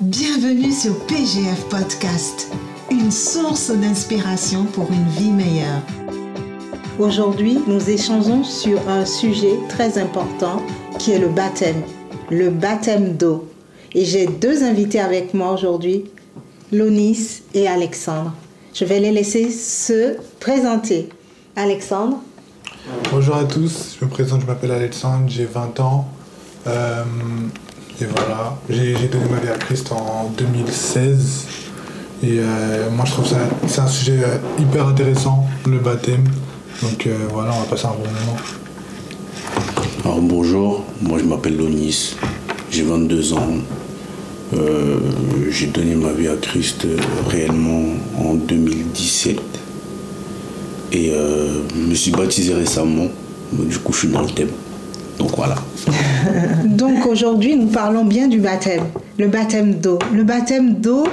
Bienvenue sur PGF Podcast, une source d'inspiration pour une vie meilleure. Aujourd'hui, nous échangeons sur un sujet très important qui est le baptême, le baptême d'eau. Et j'ai deux invités avec moi aujourd'hui, Lonis et Alexandre. Je vais les laisser se présenter. Alexandre? Bonjour à tous, je me présente, je m'appelle Alexandre, j'ai 20 ans. Euh, et voilà, j'ai donné ma vie à Christ en 2016. Et euh, moi je trouve ça c'est un sujet euh, hyper intéressant, le baptême. Donc voilà, on va passer un bon moment. Alors bonjour, moi je m'appelle Lonis, j'ai 22 ans. j'ai donné ma vie à Christ réellement en 2017 et je me suis baptisé récemment. Du coup, je suis dans le thème. Donc voilà. Donc aujourd'hui, nous parlons bien du baptême, le baptême d'eau. Le baptême d'eau,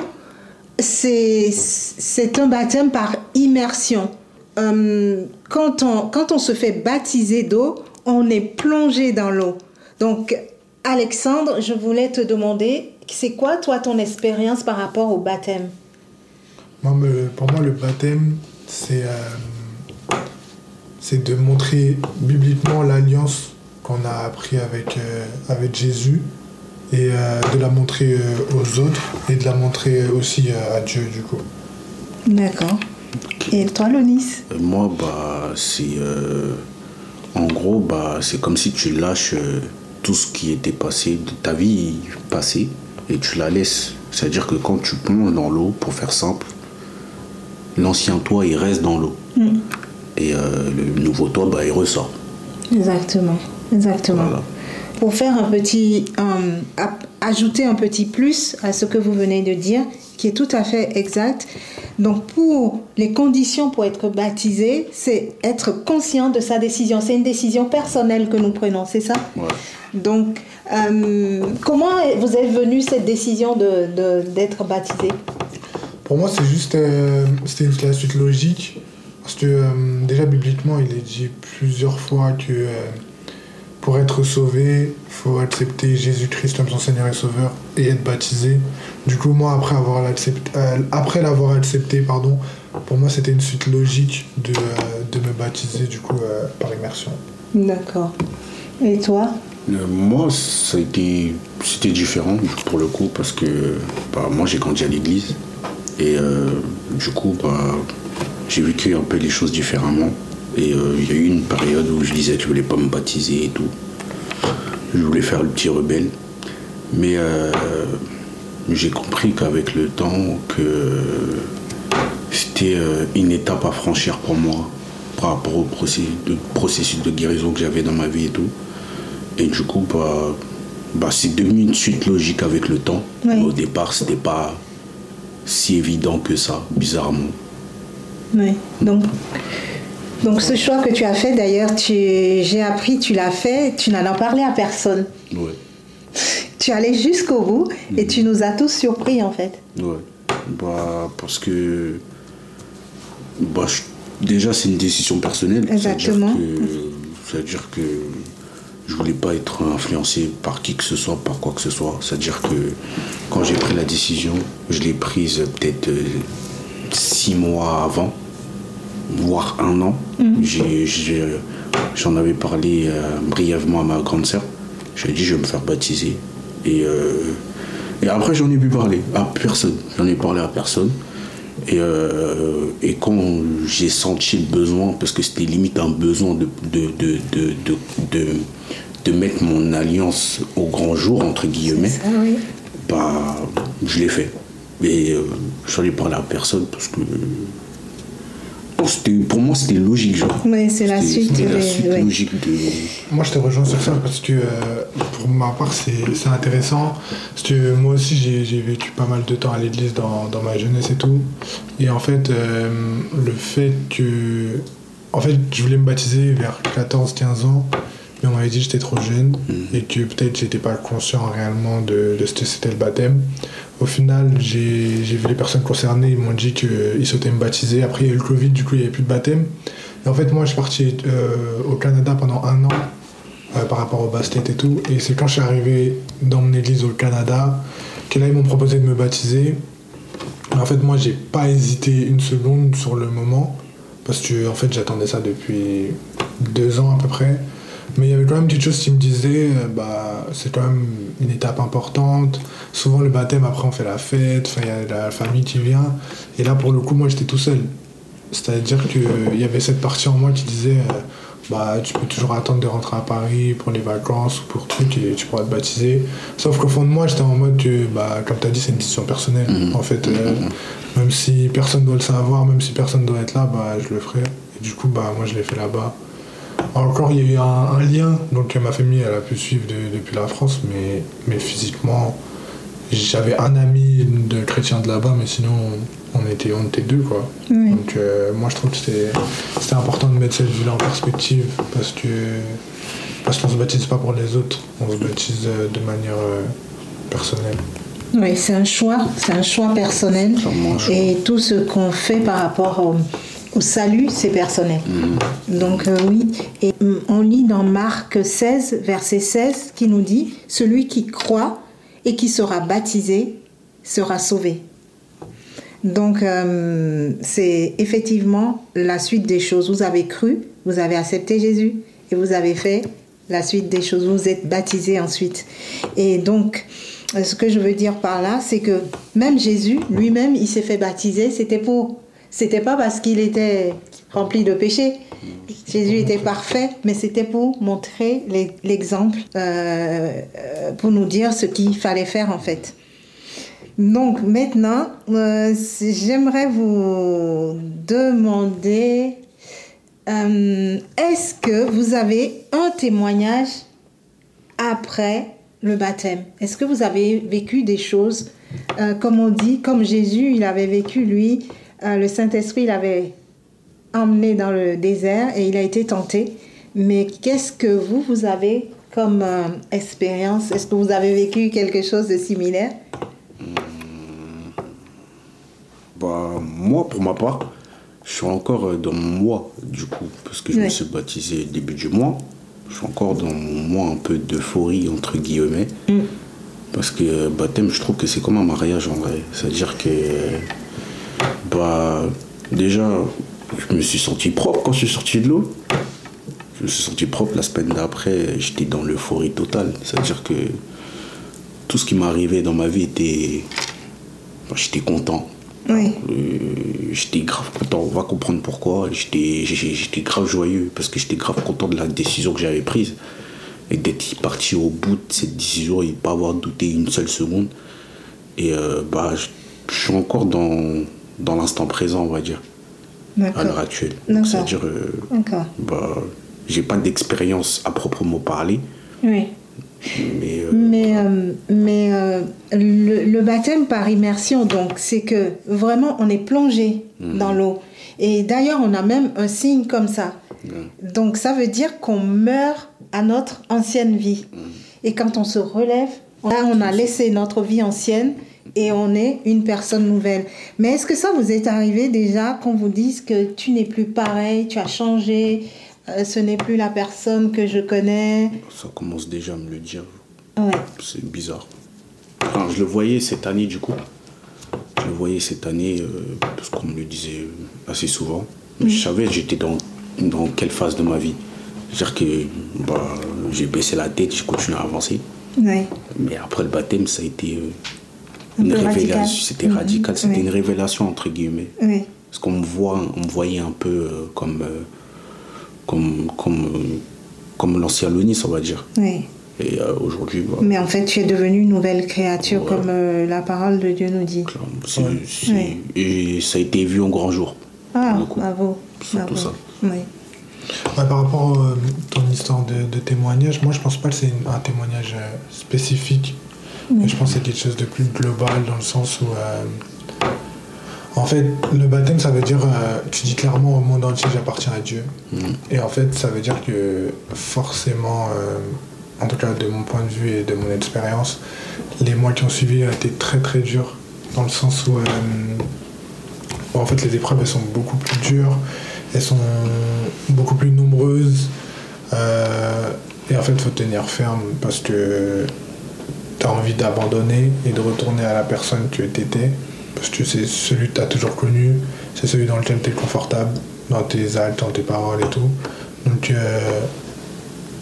c'est un baptême par immersion. Euh, quand, on, quand on se fait baptiser d'eau, on est plongé dans l'eau. Donc, Alexandre, je voulais te demander, c'est quoi toi ton expérience par rapport au baptême? Pour moi, le baptême, c'est euh, c'est de montrer bibliquement l'alliance qu'on a appris avec, euh, avec Jésus et euh, de la montrer euh, aux autres et de la montrer aussi à Dieu du coup. D'accord. Et toi, Lonis? Moi, bah, c'est. en gros, bah, c'est comme si tu lâches tout ce qui était passé de ta vie passée et tu la laisses. C'est-à-dire que quand tu plonges dans l'eau, pour faire simple, l'ancien toi, il reste dans l'eau. Mm et euh, le nouveau toit, bah, il ressort. Exactement, exactement. Pour faire un petit, ajouter un petit plus à ce que vous venez de dire, qui est tout à fait exact. Donc, pour les conditions pour être baptisé, c'est être conscient de sa décision. C'est une décision personnelle que nous prenons, c'est ça? Donc, euh, comment vous êtes venu cette décision d'être de, baptisé? Pour moi, c'est juste, euh, c'était la suite logique parce que euh, déjà bibliquement, il est dit plusieurs fois que euh, pour être sauvé, il faut accepter Jésus-Christ comme son Seigneur et Sauveur et être baptisé. Du coup, moi, après avoir accepté, euh, après l'avoir accepté, pardon, pour moi, c'était une suite logique de, de me baptiser du coup par immersion. D'accord. Et toi? Moi, ça a été, c'était différent pour le coup parce que bah, moi, j'ai grandi à l'église et du coup, bah, j'ai vécu un peu les choses différemment. Et euh, il y a eu une période où je disais que je voulais pas me baptiser et tout. Je voulais faire le petit rebelle. Mais euh, j'ai compris qu'avec le temps, que c'était euh, une étape à franchir pour moi par rapport au processus de, guérison que j'avais dans ma vie et tout. Et du coup, bah, bah c'est devenu une suite logique avec le temps. Au départ, c'était pas si évident que ça, bizarrement. Oui. Donc, donc ce choix que tu as fait, d'ailleurs, j'ai appris, tu l'as fait, tu n'en as parlé à personne. Oui. tu allais jusqu'au bout et tu nous as tous surpris en fait. Oui. Bah, parce que bah, déjà c'est une décision personnelle. Exactement. C'est-à-dire que, je voulais pas être influencé par qui que ce soit, par quoi que ce soit. C'est-à-dire que quand j'ai pris la décision, je l'ai prise peut-être euh, six mois avant voire un an. Mhm. J'en avais parlé euh, brièvement à ma grande sœur. J'ai dit je vais me faire baptiser. Et, euh, et après j'en ai pu parler à personne. J'en ai parlé à personne. Et, euh, et quand j'ai senti le besoin, parce que c'était limite un besoin de, de, de, de, de mettre mon alliance au grand jour, entre guillemets, bah, je l'ai fait. Et j'en ai parlé à personne parce que pour moi, c'était logique, genre. Oui, c'est la suite. logique de... Moi, je te rejoins sur ça parce que euh, pour ma part, c'est intéressant. Parce que moi aussi, j'ai vécu pas mal de temps à l'église dans, dans, ma jeunesse et tout. Et en fait, euh, le fait que. En fait, je voulais me baptiser vers 14-15 ans mais on m'avait dit que j'étais trop jeune mm. et que peut-être j'étais pas conscient réellement de, de ce que c'était le baptême. Au final, j'ai vu les personnes concernées, ils m'ont dit qu'ils souhaitaient me baptiser. Après, il y a eu le Covid, du coup, il n'y avait plus de baptême. Et en fait, moi, je suis parti euh, au Canada pendant un an euh, par rapport au basket et tout. Et c'est quand je suis arrivé dans mon église au Canada que là, ils m'ont proposé de me baptiser. En fait, moi, j'ai pas hésité une seconde sur le moment, parce que en fait, j'attendais ça depuis deux ans à peu près. Mais il y avait quand même des choses qui me disaient, euh, bah, c'est quand même une étape importante. Souvent, le baptême, après, on fait la fête, il y a la famille qui vient. Et là, pour le coup, moi, j'étais tout seul. C'est-à-dire qu'il y avait cette partie en moi qui disait, euh, bah, tu peux toujours attendre de rentrer à Paris pour les vacances ou pour trucs et tu pourras te baptiser. Sauf qu'au fond de moi, j'étais en mode que, bah, comme tu as dit, c'est une décision personnelle. Mhm. En fait, euh, même si personne doit le savoir, même si personne doit être là, bah, je le ferai. Et du coup, bah, moi, je l'ai fait là-bas. Encore, il y a eu un, un lien, donc ma famille, elle a pu suivre de- depuis la France, mais, mais physiquement, j'avais un ami de chrétien de là-bas, mais sinon, on était, on était deux, quoi. Oui. Donc, euh, moi, je trouve que c'était important de mettre cette vue-là en perspective, parce que parce qu'on se baptise pas pour les autres, on se baptise euh, de manière euh, personnelle. Oui, c'est un choix, c'est un choix personnel. Clairement un choix. Et tout ce qu'on fait par rapport au, au salut, c'est personnel. Donc euh, oui, et hum, on lit dans Marc 16, verset 16, qui nous dit, Celui qui croit et qui sera baptisé sera sauvé. Donc euh, c'est effectivement la suite des choses. Vous avez cru, vous avez accepté Jésus et vous avez fait la suite des choses. Vous êtes baptisé ensuite. Et donc, euh, ce que je veux dire par là, c'est que même Jésus lui-même, il s'est fait baptiser. C'était pour, c'était pas parce qu'il était rempli de péché. Jésus était parfait, mais c'était pour montrer l'e- l'exemple, euh, euh, pour nous dire ce qu'il fallait faire en fait. Donc maintenant, euh, j'aimerais vous demander, est-ce que vous avez un témoignage après le baptême? Est-ce que vous avez vécu des choses, comme on dit, comme Jésus, il avait vécu, lui, euh, le Saint-Esprit l'avait emmené dans le désert et il a été tenté. Mais qu'est-ce que vous, vous avez comme euh, expérience? Est-ce que vous avez vécu quelque chose de similaire? Bah, moi, pour ma part, je suis encore dans mon mois, du coup, parce que je me suis baptisé début du mois. Je suis encore dans mon mois un peu d'euphorie, entre guillemets. Parce que baptême, je trouve que c'est comme un mariage en vrai. C'est-à-dire que, bah, déjà, je me suis senti propre quand je suis sorti de l'eau. Je me suis senti propre la semaine d'après, j'étais dans l'euphorie totale. C'est-à-dire que tout ce qui m'arrivait dans ma vie était. bah, j'étais content. Oui. Euh, j'étais grave content, on va comprendre pourquoi. J'étais grave joyeux parce que j'étais grave content de la décision que j'avais prise et d'être parti au bout de cette décision et de pas avoir douté une seule seconde. Et euh, bah, je suis encore dans, dans l'instant présent, on va dire, à l'heure actuelle. C'est-à-dire, euh, bah, j'ai pas d'expérience à proprement parler, Oui. mais euh, Mais, euh, mais euh, le, le baptême par immersion, donc, c'est que vraiment on est plongé dans l'eau. Et d'ailleurs, on a même un signe comme ça. Donc, ça veut dire qu'on meurt à notre ancienne vie. Et quand on se relève, là, on a laissé notre vie ancienne et on est une personne nouvelle. Mais est-ce que ça vous est arrivé déjà qu'on vous dise que tu n'es plus pareil, tu as changé, euh, ce n'est plus la personne que je connais? Ça commence déjà à me le dire. Ouais. C'est bizarre. Enfin, je le voyais cette année du coup. Je le voyais cette année euh, parce qu'on me le disait assez souvent. Je savais j'étais dans, dans quelle phase de ma vie. C'est-à-dire que bah, j'ai baissé la tête, j'ai continué à avancer. Ouais. Mais après le baptême, ça a été euh, une révélation. C'était Mhm. radical, c'était Oui. une révélation entre guillemets. Oui. Parce qu'on me, voit, on me voyait un peu euh, comme, euh, comme, comme, euh, comme l'ancien Lonis, on va dire. Oui. Et aujourd'hui, bah, Mais en fait, tu es devenu une nouvelle créature, Ouais. comme euh, la parole de Dieu nous dit. Clairement, c'est- Ouais. c'est- Ouais. Et ça a été vu en grand jour. Ah, bravo. Surtout bravo. ça. Oui. Ouais, par rapport à ton histoire de, de témoignage, moi je pense pas que c'est une- un témoignage euh, spécifique. Mais je pense que c'est quelque chose de plus global dans le sens où. euh, en fait, le baptême, ça veut dire. euh, tu dis clairement au monde entier, j'appartiens à Dieu. Et en fait, ça veut dire que forcément, euh, en tout cas de mon point de vue et de mon expérience, les mois qui ont suivi ont été très très durs. Dans le sens où. en fait, les épreuves, elles sont beaucoup plus dures, elles sont beaucoup plus nombreuses. et en fait, il faut tenir ferme parce que tu as envie d'abandonner et de retourner à la personne que tu étais. Parce que c'est celui que tu as toujours connu, c'est celui dans lequel tu es confortable, dans tes actes, dans tes paroles et tout. Donc, euh,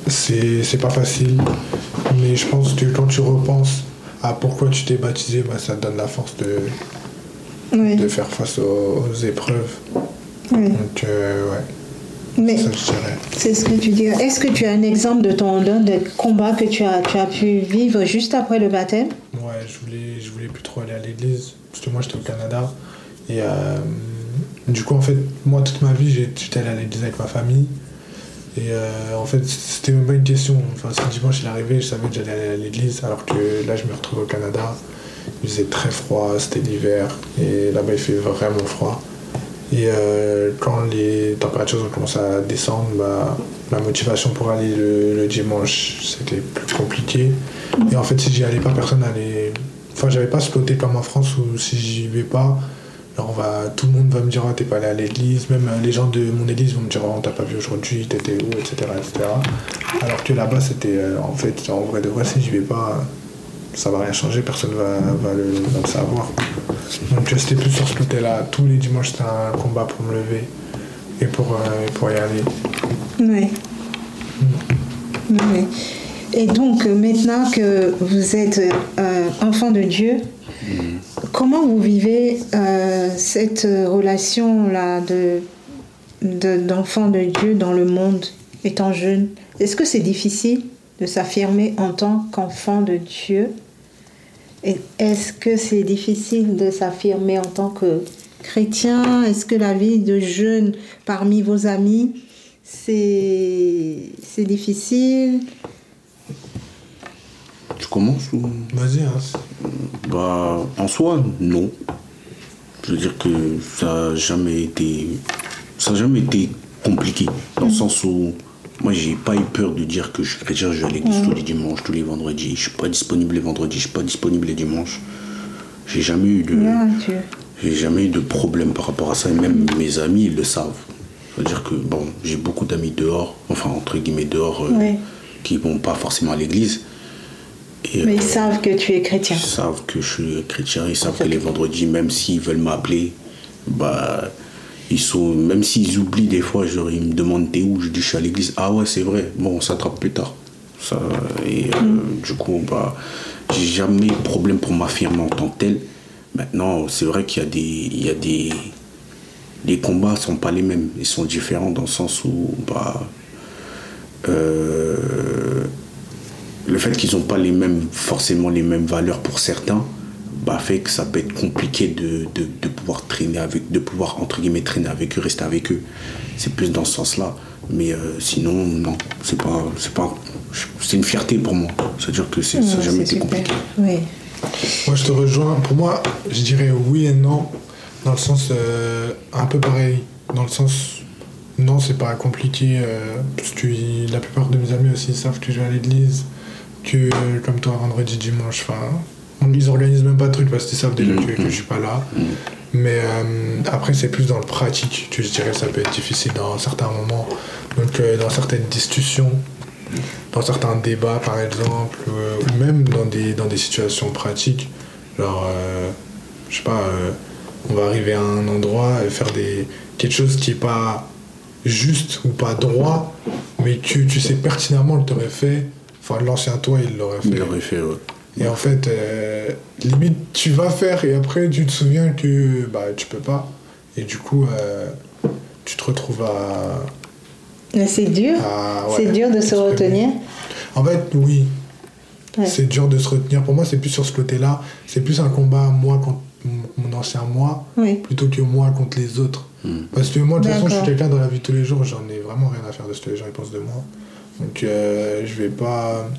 c'est pas facile. Mais je pense que quand tu repenses à pourquoi tu t'es baptisé, bah, ça te donne la force de, de faire face aux, épreuves. Donc, euh, ouais. Mais c'est ce que tu dis. Est-ce que tu as un exemple de ton de combat que tu as, tu as pu vivre juste après le baptême? Ouais, je voulais, je voulais plus trop aller à l'église parce que moi j'étais au Canada et euh, du coup en fait moi toute ma vie j'étais allé à l'église avec ma famille et euh, en fait c'était même pas une question. Enfin ce dimanche il est arrivé, je savais que j'allais aller à l'église alors que là je me retrouve au Canada. Il faisait très froid, c'était l'hiver et là-bas il fait vraiment froid. Et euh, quand les températures ont commencé à descendre, bah, la motivation pour aller le, dimanche, c'était plus compliqué. Et en fait, si j'y allais pas, personne allait. Enfin, j'avais pas spoté comme en France où si j'y vais pas, alors on va, tout le monde va me dire, oh, t'es pas allé à l'église. Même les gens de mon église vont me dire, oh, t'as pas vu aujourd'hui, t'étais où, etc., etc. Alors que là-bas, c'était euh, en fait, en vrai de vrai, si j'y vais pas, ça va rien changer, personne va, va, le, savoir. Donc c'était plus sur ce côté-là. Tous les dimanches, c'était un combat pour me lever et pour, euh, pour y aller. Oui. Oui. Et donc, maintenant que vous êtes euh, enfant de Dieu, comment vous vivez euh, cette relation-là de, d'enfant de, Dieu dans le monde étant jeune? Est-ce que c'est difficile? De s'affirmer en tant qu'enfant de Dieu? Est-ce que c'est difficile de s'affirmer en tant que chrétien? Est-ce que la vie de jeune parmi vos amis, c'est difficile? Tu commences ou? Vas-y. Hein. Bah, en soi, non. Je veux dire que ça n'a jamais été, ça jamais été compliqué dans le mm. sens où moi, j'ai pas eu peur de dire que je suis chrétien, je vais à l'église tous les dimanches, tous les vendredis. Je suis pas disponible les vendredis, je suis pas disponible les dimanches. J'ai jamais eu de. j'ai jamais eu de problème par rapport à ça. Et même mes amis, ils le savent. C'est-à-dire que, bon, j'ai beaucoup d'amis dehors, enfin, entre guillemets, dehors, euh, qui vont pas forcément à l'église. Mais ils euh, savent que tu es chrétien. Ils savent que je suis chrétien, ils savent que les vendredis, même s'ils veulent m'appeler, bah ils sont, même s'ils oublient des fois, genre, ils me demandent t'es où, je dis je suis à l'église. Ah ouais, c'est vrai, bon, on s'attrape plus tard. Ça, et euh, mm. du coup, bah, j'ai jamais eu de problème pour m'affirmer en tant que tel. Maintenant, c'est vrai qu'il y a des. Il y a des les combats sont pas les mêmes, ils sont différents dans le sens où bah, euh, le fait qu'ils n'ont pas les mêmes, forcément les mêmes valeurs pour certains, bah, fait que ça peut être compliqué de, de, pouvoir traîner avec, de pouvoir entre guillemets traîner avec eux, rester avec eux. C'est plus dans ce sens-là. Mais euh, sinon, non, c'est pas, c'est pas, c'est une fierté pour moi. C'est-à-dire que c'est, ça n'a jamais été compliqué. Oui. Moi, je te rejoins. Pour moi, je dirais oui et non, dans le sens euh, un peu pareil. Dans le sens, non, c'est pas compliqué, euh, parce que la plupart de mes amis aussi savent que je vais à l'église, que comme toi, vendredi, dimanche, enfin ils organisent même pas de trucs parce qu'ils savent déjà que, je suis pas là. Mais euh, après, c'est plus dans le pratique que je dirais ça peut être difficile dans certains moments. Donc, euh, dans certaines discussions, dans certains débats par exemple, euh, ou même dans des, dans des situations pratiques. Genre, je sais pas, on va arriver à un endroit et faire des, quelque chose qui est pas juste ou pas droit, mais que tu sais pertinemment que tu aurais fait. Enfin, l'ancien toi, il l'aurait fait. Il l'aurait fait, ouais. Et en fait, euh, limite, tu vas faire et après, tu te souviens que bah, tu peux pas. Et du coup, euh, tu te retrouves à. C'est dur. c'est dur de se retenir. En fait, oui. C'est dur de se retenir. Pour moi, c'est plus sur ce côté-là. C'est plus un combat, moi, contre mon ancien moi, plutôt que moi contre les autres. Hmm. Parce que moi, de toute façon, je suis quelqu'un dans la vie de tous les jours, j'en ai vraiment rien à faire de ce que les gens pensent de moi. Donc, euh, je vais pas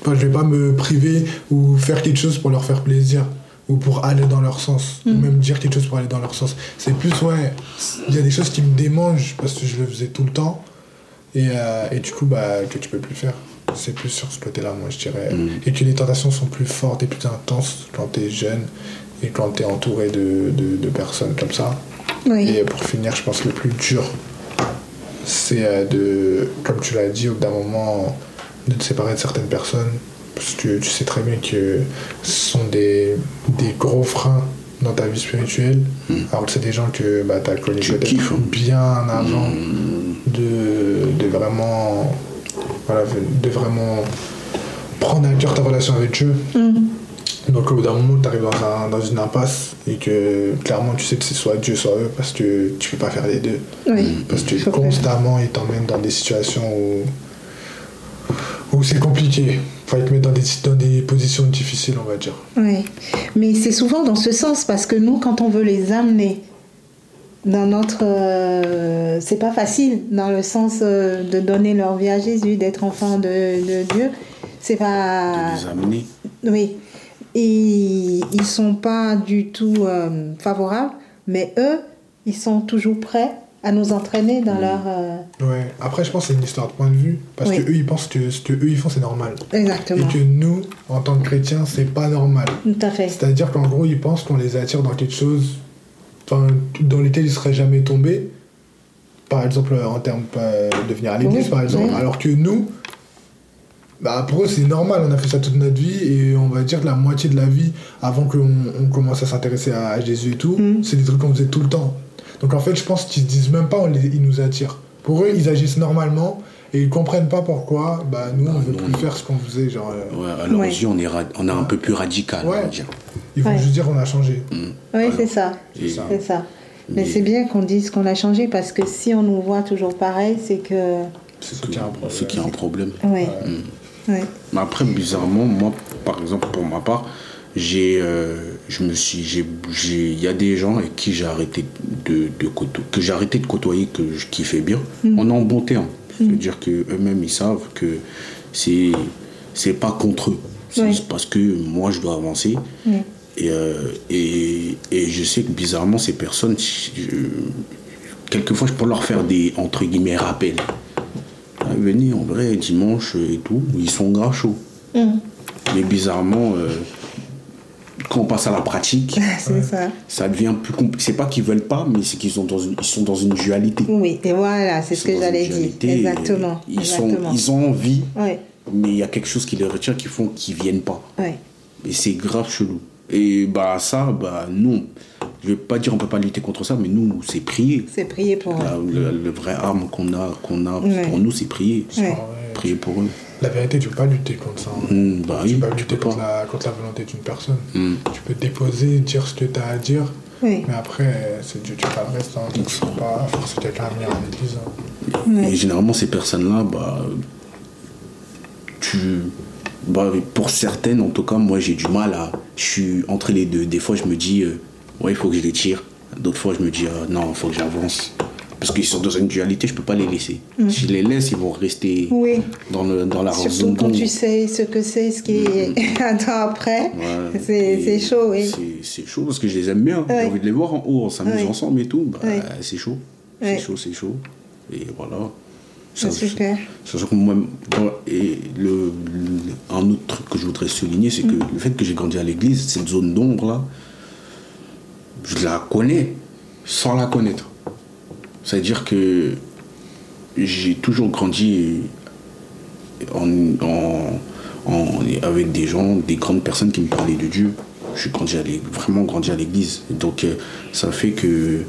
Enfin, je vais pas me priver ou faire quelque chose pour leur faire plaisir ou pour aller dans leur sens, ou mm. même dire quelque chose pour aller dans leur sens. C'est plus, ouais, il y a des choses qui me démangent parce que je le faisais tout le temps et, euh, et du coup, bah, que tu peux plus faire. C'est plus sur ce côté-là, moi, je dirais. Mm. Et que les tentations sont plus fortes et plus intenses quand tu es jeune et quand tu es entouré de, de, de, personnes comme ça. Et pour finir, je pense que le plus dur, c'est euh, de, comme tu l'as dit, au bout d'un moment de te séparer de certaines personnes Parce que tu sais très bien que ce sont des, des gros freins dans ta vie spirituelle. Alors que c'est des gens que bah, tu as connus Tu peut-être kiffes, hein. bien avant de, de vraiment. Voilà, de vraiment prendre à cœur ta relation avec Dieu. Donc au bout d'un moment, tu arrives dans, un- dans une impasse et que clairement tu sais que c'est soit Dieu, soit eux parce que tu peux pas faire les deux. Oui. Parce que constamment, ils t'emmènent dans des situations où, où c'est compliqué. Enfin, ils te mettent dans des, dans des positions difficiles, on va dire. Oui, mais c'est souvent dans ce sens parce que nous, quand on veut les amener dans notre, euh, c'est pas facile dans le sens euh, de donner leur vie à Jésus, d'être enfant de, de Dieu, c'est pas, De les amener. oui, et ils sont pas du tout euh, favorables, mais eux, ils sont toujours prêts à nous entraîner dans leur, euh, Ouais. Après, je pense que c'est une histoire de point de vue. Parce Oui. que eux, ils pensent que ce que eux ils font, c'est normal. exactement, Et que nous, en tant que chrétiens, c'est pas normal. tout à fait, C'est-à-dire qu'en gros, ils pensent qu'on les attire dans quelque chose enfin, dans lequel ils seraient jamais tombés. Par exemple, en termes euh, de venir à l'église, Oui, par exemple. oui. Alors que nous, bah, pour eux, c'est normal. On a fait ça toute notre vie. Et on va dire que la moitié de la vie, avant qu'on on commence à s'intéresser à, à Jésus et tout, Mm. c'est des trucs qu'on faisait tout le temps. Donc en fait, je pense qu'ils se disent même pas, on les, ils nous attirent. Pour eux, ils agissent normalement. Et ils comprennent pas pourquoi bah, nous, on veut plus on- faire ce qu'on faisait. Genre, euh, Ouais, à leurs Ouais. yeux, on est, ra- on est un peu plus radical, on va Ouais. dire. ils vont Ouais. juste dire on a changé. oui, Voilà. c'est ça. Et- ça. C'est ça. Mais c'est bien qu'on dise qu'on a changé parce que si on nous voit toujours pareil, c'est que. C'est ce qui a un problème. Ce qui est un problème. Ouais. Ouais. Mais après, bizarrement, moi, par exemple, pour ma part, j'ai, euh, je me suis, j'ai, il y a des gens avec qui j'ai arrêté de, de côto- que j'ai arrêté de côtoyer, que je kiffais bien. On est en bon terme. C'est-à-dire que eux-mêmes, ils savent que c'est, c'est pas contre eux. C'est parce que moi, je dois avancer. Oui. Et, euh, et, et je sais que bizarrement, ces personnes, je- quelquefois, je peux leur faire des, entre guillemets, rappels. Ah, venez, en vrai, dimanche et tout, ils sont grave chauds. Hum, Mais bizarrement, euh, quand on passe à la pratique, ça. ça devient plus compliqué. C'est pas qu'ils veulent pas, mais c'est qu'ils sont dans une, ils sont dans une dualité. Oui, et voilà, c'est ce que j'allais dire. Exactement. Ils, Exactement. Sont, ils ont envie, mais il y a quelque chose qui les retient qui font qu'ils viennent pas. ouais. Et c'est grave chelou. Et bah ça, bah nous, je vais pas dire on peut pas lutter contre ça, mais nous, c'est prier. C'est prier pour eux. La, le, le vrai arme qu'on a, qu'on a pour nous, c'est prier. Prier pour eux. La vérité, tu peux pas lutter contre ça. hein. Mm, bah tu oui, peux pas lutter peux contre pas. la, contre la volonté d'une personne. Mm. Tu peux déposer, dire ce que tu as à dire, Oui. mais après, c'est Dieu, tu fais pas le reste. Hein. Tu peux pas forcer quelqu'un à venir à l'église. hein. Et généralement, ces personnes-là, bah, tu, bah, pour certaines, en tout cas, moi, j'ai du mal à. Je suis entre les deux. Des fois, je me dis, euh, ouais, il faut que je les tire. D'autres fois, je me dis, ah, non, il faut que j'avance. Parce qu'ils sont dans une dualité, je peux pas les laisser. Si je les laisse, ils vont rester Mm. Oui. dans, le, dans la Surtout zone quand tu sais ce que c'est, ce qui attend après. Ouais. C'est Et c'est chaud, oui. c'est- chaud parce que je les aime bien. J'ai envie de les voir en haut, on s'amuse Ouais. ensemble et tout. Bah. C'est chaud. C'est chaud, c'est chaud. Et voilà. C'est super. Sachant que moi, et le, le- un autre truc que je voudrais souligner, c'est que Mm. le fait que j'ai grandi à l'église, cette zone d'ombre là, je la connais sans la connaître. C'est-à-dire que j'ai toujours grandi en, en- en- avec des gens, des grandes personnes qui me parlaient de Dieu. Je suis grandi à vraiment grandi à l'église. Donc euh, ça fait que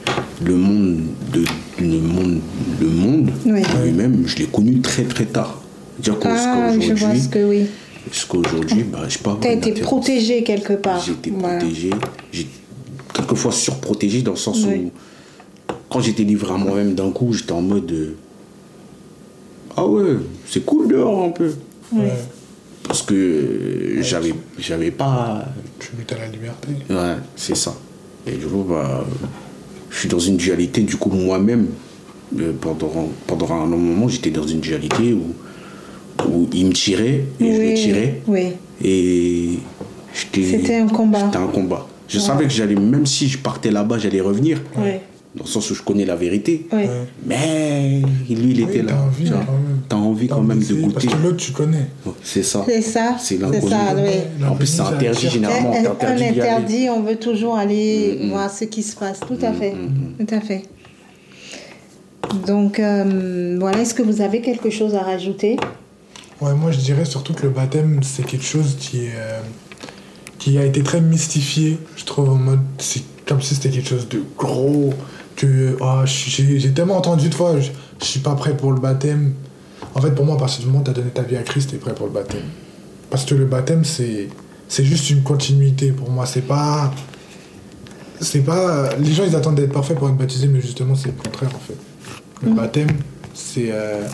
le monde, de, le monde, le monde Oui. lui-même, je l'ai connu très très tard. Qu'au- Ah, je vois jusqu'aujourd'hui, ce que oui. jusqu'aujourd'hui, bah, je sais pas. Tu as été protégé quelque part. J'ai été Voilà. protégé. J'ai quelquefois surprotégé dans le sens Oui. où, quand j'étais livré à moi-même d'un coup, j'étais en mode. euh, ah ouais, c'est cool dehors un peu. Ouais. Parce que euh, j'avais, j'avais pas. Tu luttes à la liberté. Ouais, c'est ça. Et du coup, bah, je suis dans une dualité. Du coup, moi-même, euh, pendant, pendant un long moment, j'étais dans une dualité où, où il me tirait et je le tirais. Oui. Et j'étais- C'était un combat. C'était un combat. Je savais que j'allais, même si je partais là-bas, j'allais revenir. Oui. Dans le sens où je connais la vérité. Oui. Mais lui, il Oui, était t'as là. envie tu vois. quand même. T'as envie T'as quand même de goûter. Parce que l'autre, tu connais. C'est ça. C'est ça. C'est l'inconnu. oui. En plus, c'est interdit généralement. T'es un interdit aller. interdit, on veut toujours aller Mm, mm. voir ce qui se passe. Tout à Mm, fait. mm, Tout à fait. Donc, euh, voilà, est-ce que vous avez quelque chose à rajouter? Ouais, moi je dirais surtout que le baptême, c'est quelque chose qui est. euh, qui a été très mystifié, je trouve, en mode. C'est comme si c'était quelque chose de gros. Que. ah, j'ai tellement entendu de fois, je, je suis pas prêt pour le baptême. En fait, pour moi, à partir du moment où tu as donné ta vie à Christ, tu es prêt pour le baptême. Parce que le baptême, c'est. C'est juste une continuité pour moi. C'est pas. C'est pas. Les gens, ils attendent d'être parfaits pour être baptisés, mais justement, c'est le contraire, en fait. Le baptême, c'est. euh,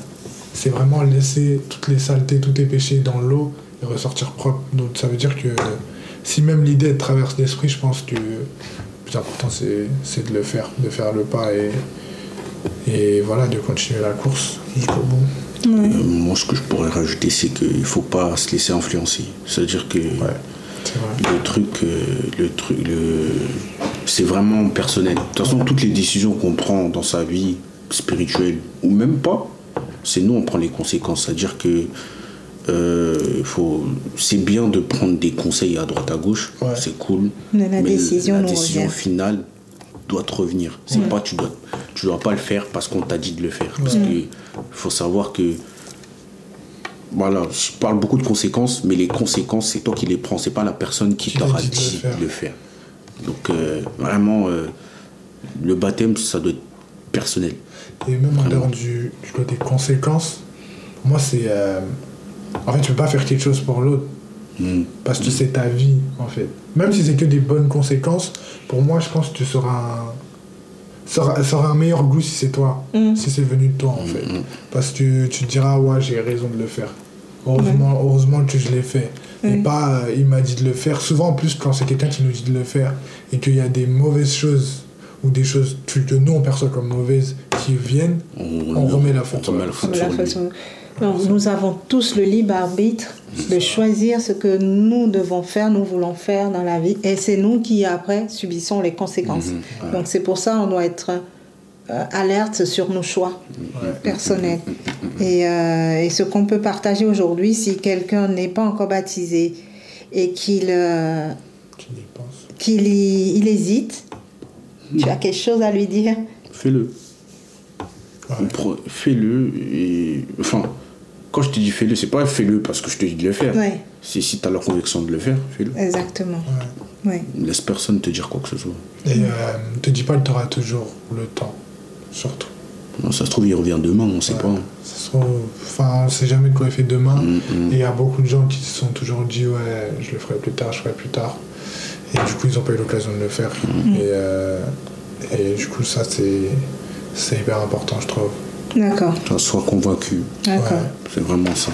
c'est vraiment laisser toutes les saletés, tous tes péchés dans l'eau et ressortir propre. Donc, ça veut dire que si même l'idée traverse l'esprit, je pense que plus important, c'est de le faire, de faire le pas et. Et voilà, de continuer la course jusqu'au bout. Euh, moi, ce que je pourrais rajouter, c'est qu'il ne faut pas se laisser influencer. C'est-à-dire que Ouais, vrai. le truc, euh, le truc, le... c'est vraiment personnel. De toute façon, toutes les décisions qu'on prend dans sa vie spirituelle, ou même pas, c'est nous, on prend les conséquences. C'est-à-dire que euh, faut... c'est bien de prendre des conseils à droite à gauche, Ouais. c'est cool. Mais la décision la nous décision revient. finale doit te revenir. C'est pas tu dois, tu dois pas le faire parce qu'on t'a dit de le faire. Parce que faut savoir que voilà, je parle beaucoup de conséquences, mais les conséquences, c'est toi qui les prends, c'est pas la personne qui Qui t'a t'aura dit de le dit faire. de le faire. Donc euh, vraiment, euh, le baptême, ça doit être personnel. Et même en dehors du, du côté conséquences, pour moi, c'est. En fait, tu peux pas faire quelque chose pour l'autre. Mm. Parce que c'est ta vie, en fait. Même si c'est que des bonnes conséquences, pour moi, je pense que tu seras un. Aura un meilleur goût si c'est toi, Mm. si c'est venu de toi en fait. Parce que tu te diras, ouais, j'ai raison de le faire. Heureusement, heureusement que je l'ai fait. Et pas, euh, il m'a dit de le faire. Souvent, en plus, quand c'est quelqu'un qui nous dit de le faire et qu'il y a des mauvaises choses ou des choses que que nous on perçoit comme mauvaises qui viennent, on remet la faute on remet sur- la faute Comme la sur lui. façon- Non, nous avons tous le libre arbitre de choisir ce que nous devons faire, nous voulons faire dans la vie. Et c'est nous qui, après, subissons les conséquences. Donc c'est pour ça qu'on doit être euh, alerte sur nos choix personnels. Et, euh, et ce qu'on peut partager aujourd'hui, si quelqu'un n'est pas encore baptisé et qu'il euh, qu'il il hésite, tu as quelque chose à lui dire? Fais-le. Ouais. Fais-le. Et... Enfin, quand je te dis fais-le, c'est pas fais-le parce que je te dis de le faire. Ouais. C'est si tu as la conviction de le faire, fais-le. Exactement. Ouais. Ouais. Laisse personne te dire quoi que ce soit. Et euh, te dis pas que tu auras toujours le temps, surtout. Non, ça se trouve, il revient demain, on sait pas. Ça se trouve- Enfin, on sait jamais de quoi il fait demain. Mm, mm. Et il y a beaucoup de gens qui se sont toujours dit, ouais, je le ferai plus tard, je ferai plus tard. Et du coup, ils n'ont pas eu l'occasion de le faire. Mm. Et, euh, et du coup, ça, c'est c'est hyper important, je trouve. D'accord. Sois convaincu. D'accord. Ouais. C'est vraiment ça.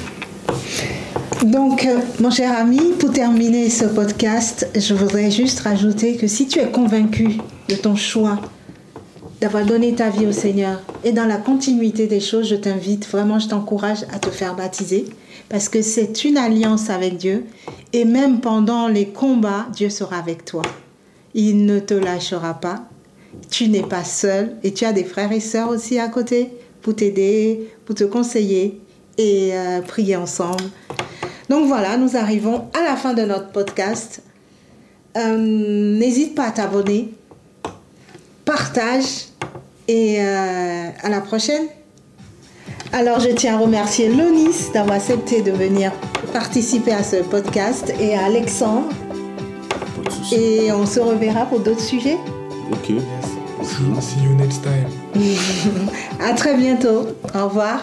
Donc, euh, mon cher ami, pour terminer ce podcast, je voudrais juste rajouter que si tu es convaincu de ton choix d'avoir donné ta vie au Seigneur et dans la continuité des choses, je t'invite vraiment, je t'encourage à te faire baptiser parce que c'est une alliance avec Dieu et même pendant les combats, Dieu sera avec toi. Il ne te lâchera pas. Tu n'es pas seul et tu as des frères et sœurs aussi à côté pour t'aider, pour te conseiller et euh, prier ensemble. Donc voilà, nous arrivons à la fin de notre podcast. Euh, N'hésite pas à t'abonner, partage et euh, à la prochaine. Alors je tiens à remercier Lonis d'avoir accepté de venir participer à ce podcast et à Alexandre. Et on se reverra pour d'autres sujets. Ok. You next time. À très bientôt. Au revoir.